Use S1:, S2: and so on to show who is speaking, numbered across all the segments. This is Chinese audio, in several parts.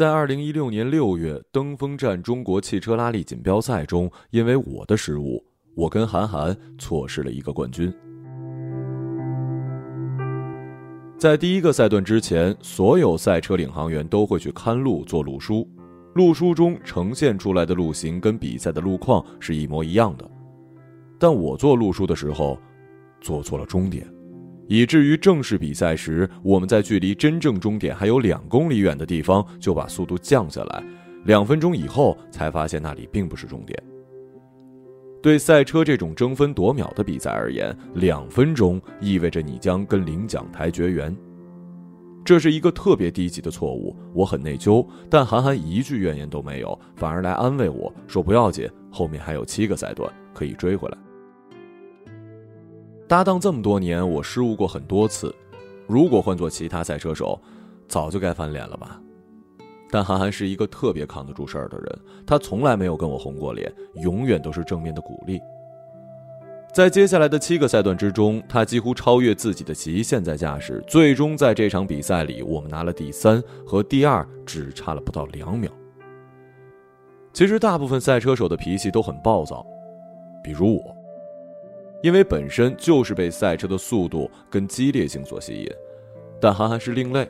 S1: 在二零一六年六月登封站中国汽车拉力锦标赛中，因为我的失误，我跟韩寒错失了一个冠军。在第一个赛段之前，所有赛车领航员都会去看路做路书，路书中呈现出来的路型跟比赛的路况是一模一样的。但我做路书的时候，做错了终点，以至于正式比赛时，我们在距离真正终点还有两公里远的地方就把速度降下来，两分钟以后才发现那里并不是终点。对赛车这种争分夺秒的比赛而言，两分钟意味着你将跟领奖台绝缘。这是一个特别低级的错误，我很内疚。但韩寒一句怨言都没有，反而来安慰我说：“不要紧，后面还有七个赛段可以追回来。”搭档这么多年，我失误过很多次。如果换做其他赛车手，早就该翻脸了吧。但韩寒是一个特别扛得住事儿的人，他从来没有跟我红过脸，永远都是正面的鼓励。在接下来的七个赛段之中，他几乎超越自己的极限在驾驶，最终在这场比赛里，我们拿了第三，和第二只差了不到两秒。其实大部分赛车手的脾气都很暴躁，比如我，因为本身就是被赛车的速度跟激烈性所吸引，但韩寒是另类。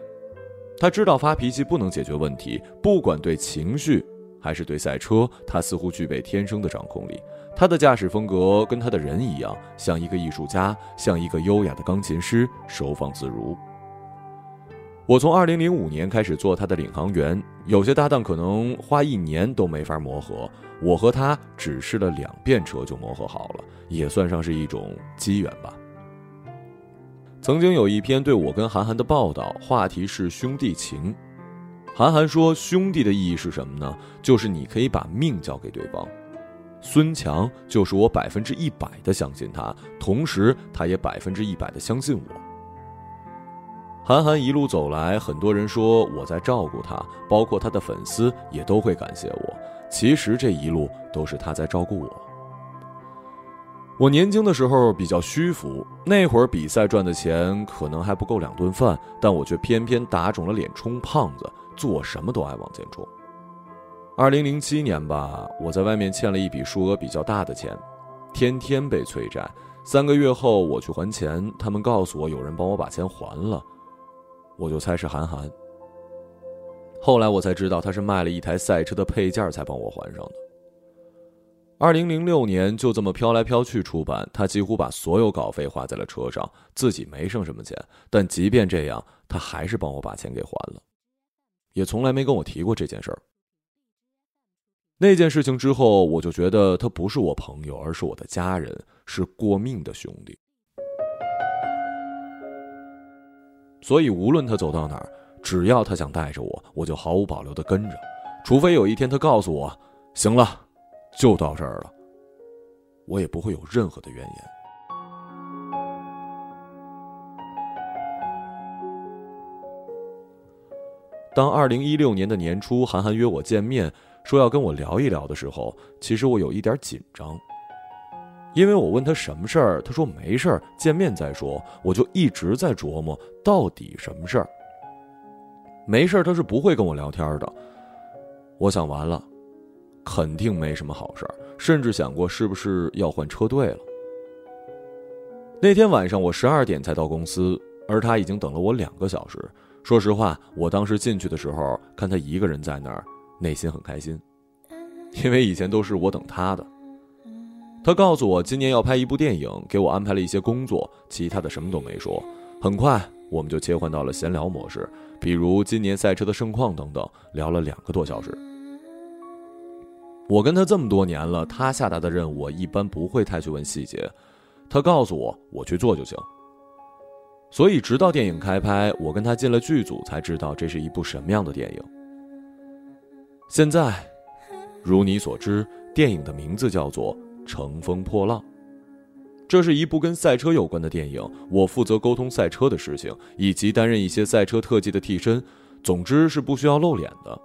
S1: 他知道发脾气不能解决问题，不管对情绪还是对赛车，他似乎具备天生的掌控力。他的驾驶风格跟他的人一样，像一个艺术家，像一个优雅的钢琴师，收放自如。我从二零零五年开始做他的领航员，有些搭档可能花一年都没法磨合，我和他只试了两遍车就磨合好了，也算上是一种机缘吧。曾经有一篇对我跟韩寒的报道，话题是兄弟情。韩寒说：“兄弟的意义是什么呢？就是你可以把命交给对方。”孙强就是我百分之一百的相信他，同时他也百分之一百的相信我。韩寒一路走来，很多人说我在照顾他，包括他的粉丝也都会感谢我。其实这一路都是他在照顾我。我年轻的时候比较虚浮，那会儿比赛赚的钱可能还不够两顿饭，但我却偏偏打肿了脸充胖子，做什么都爱往前冲。二零零七年吧，我在外面欠了一笔数额比较大的钱，天天被催债。三个月后我去还钱，他们告诉我有人帮我把钱还了，我就猜是韩寒。后来我才知道他是卖了一台赛车的配件才帮我还上的。二零零六年就这么飘来飘去出版，他几乎把所有稿费花在了车上，自己没剩什么钱。但即便这样，他还是帮我把钱给还了，也从来没跟我提过这件事儿。那件事情之后，我就觉得他不是我朋友，而是我的家人，是过命的兄弟。所以无论他走到哪儿，只要他想带着我，我就毫无保留的跟着，除非有一天他告诉我，行了。就到这儿了，我也不会有任何的怨言。当二零一六年的年初，韩寒约我见面，说要跟我聊一聊的时候，其实我有一点紧张，因为我问他什么事儿，他说没事儿，见面再说。我就一直在琢磨到底什么事儿。没事儿，他是不会跟我聊天的。我想完了。肯定没什么好事儿，甚至想过是不是要换车队了。那天晚上我十二点才到公司，而他已经等了我两个小时。说实话，我当时进去的时候看他一个人在那儿，内心很开心，因为以前都是我等他的。他告诉我今年要拍一部电影，给我安排了一些工作，其他的什么都没说。很快我们就切换到了闲聊模式，比如今年赛车的盛况等等，聊了两个多小时。我跟他这么多年了，他下达的任务我一般不会太去问细节，他告诉我我去做就行。所以直到电影开拍，我跟他进了剧组，才知道这是一部什么样的电影。现在，如你所知，电影的名字叫做《乘风破浪》，这是一部跟赛车有关的电影。我负责沟通赛车的事情，以及担任一些赛车特技的替身，总之是不需要露脸的。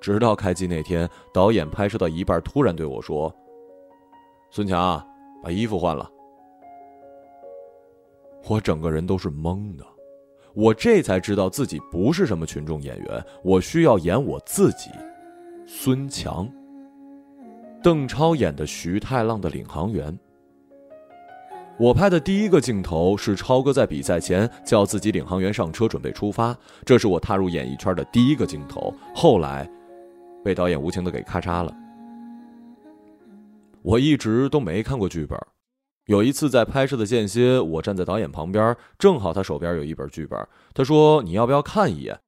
S1: 直到开机那天，导演拍摄到一半，突然对我说：“孙强，把衣服换了。”我整个人都是懵的。
S2: 我这才知道自己不是什么群众演员，我需要演我自己。孙强。邓超演的徐太浪的领航员。我拍的第一个镜头是超哥在比赛前叫自己领航员上车准备出发，这是我踏入演艺圈的第一个镜头。后来，被导演无情的给咔嚓了。我一直都没看过剧本，有一次在拍摄的间歇，我站在导演旁边，正好他手边有一本剧本，他说：“你要不要看一眼？”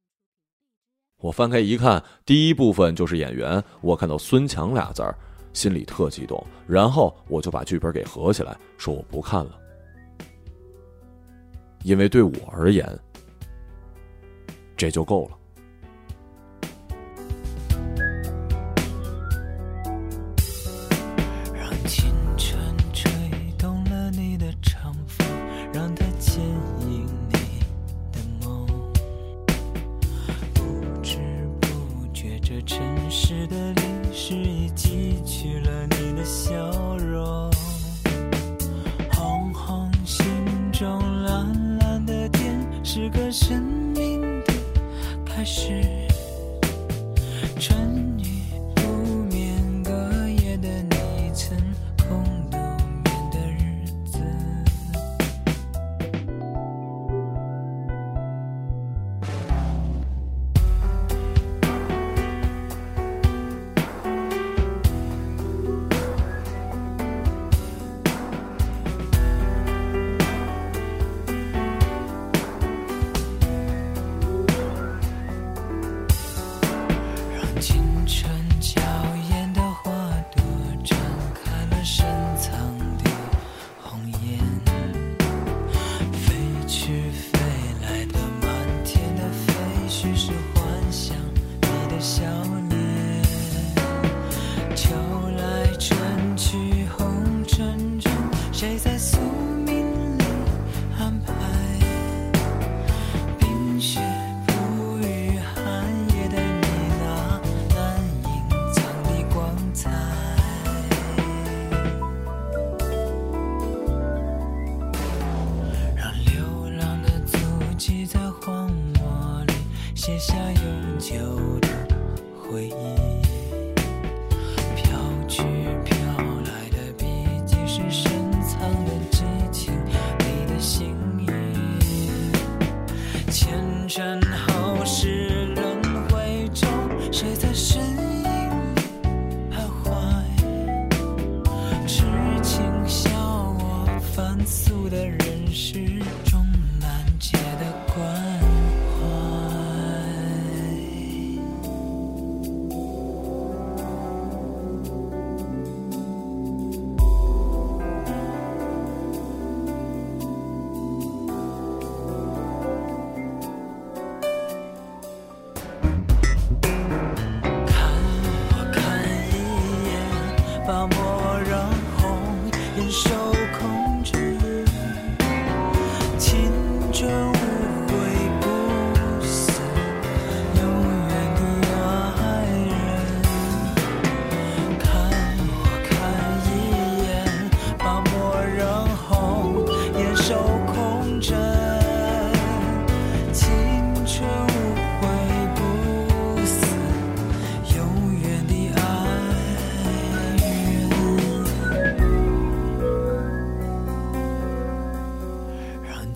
S2: 我翻开一看，第一部分就是演员，我看到孙强俩字儿。心里特激动，然后我就把剧本给合起来，说我不看了，因为对我而言，这就够了。青春写下永久的回忆。vamos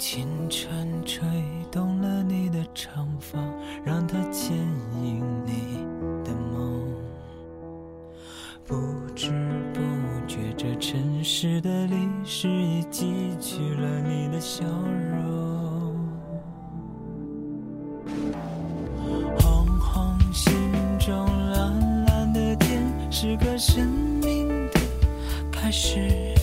S2: 青春吹动了你的长发让它牵引你的梦。不知不觉这城市的历史已记取了你的笑容。红红心中蓝蓝的天
S3: 是个生命的开始。